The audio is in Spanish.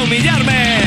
Humillarme,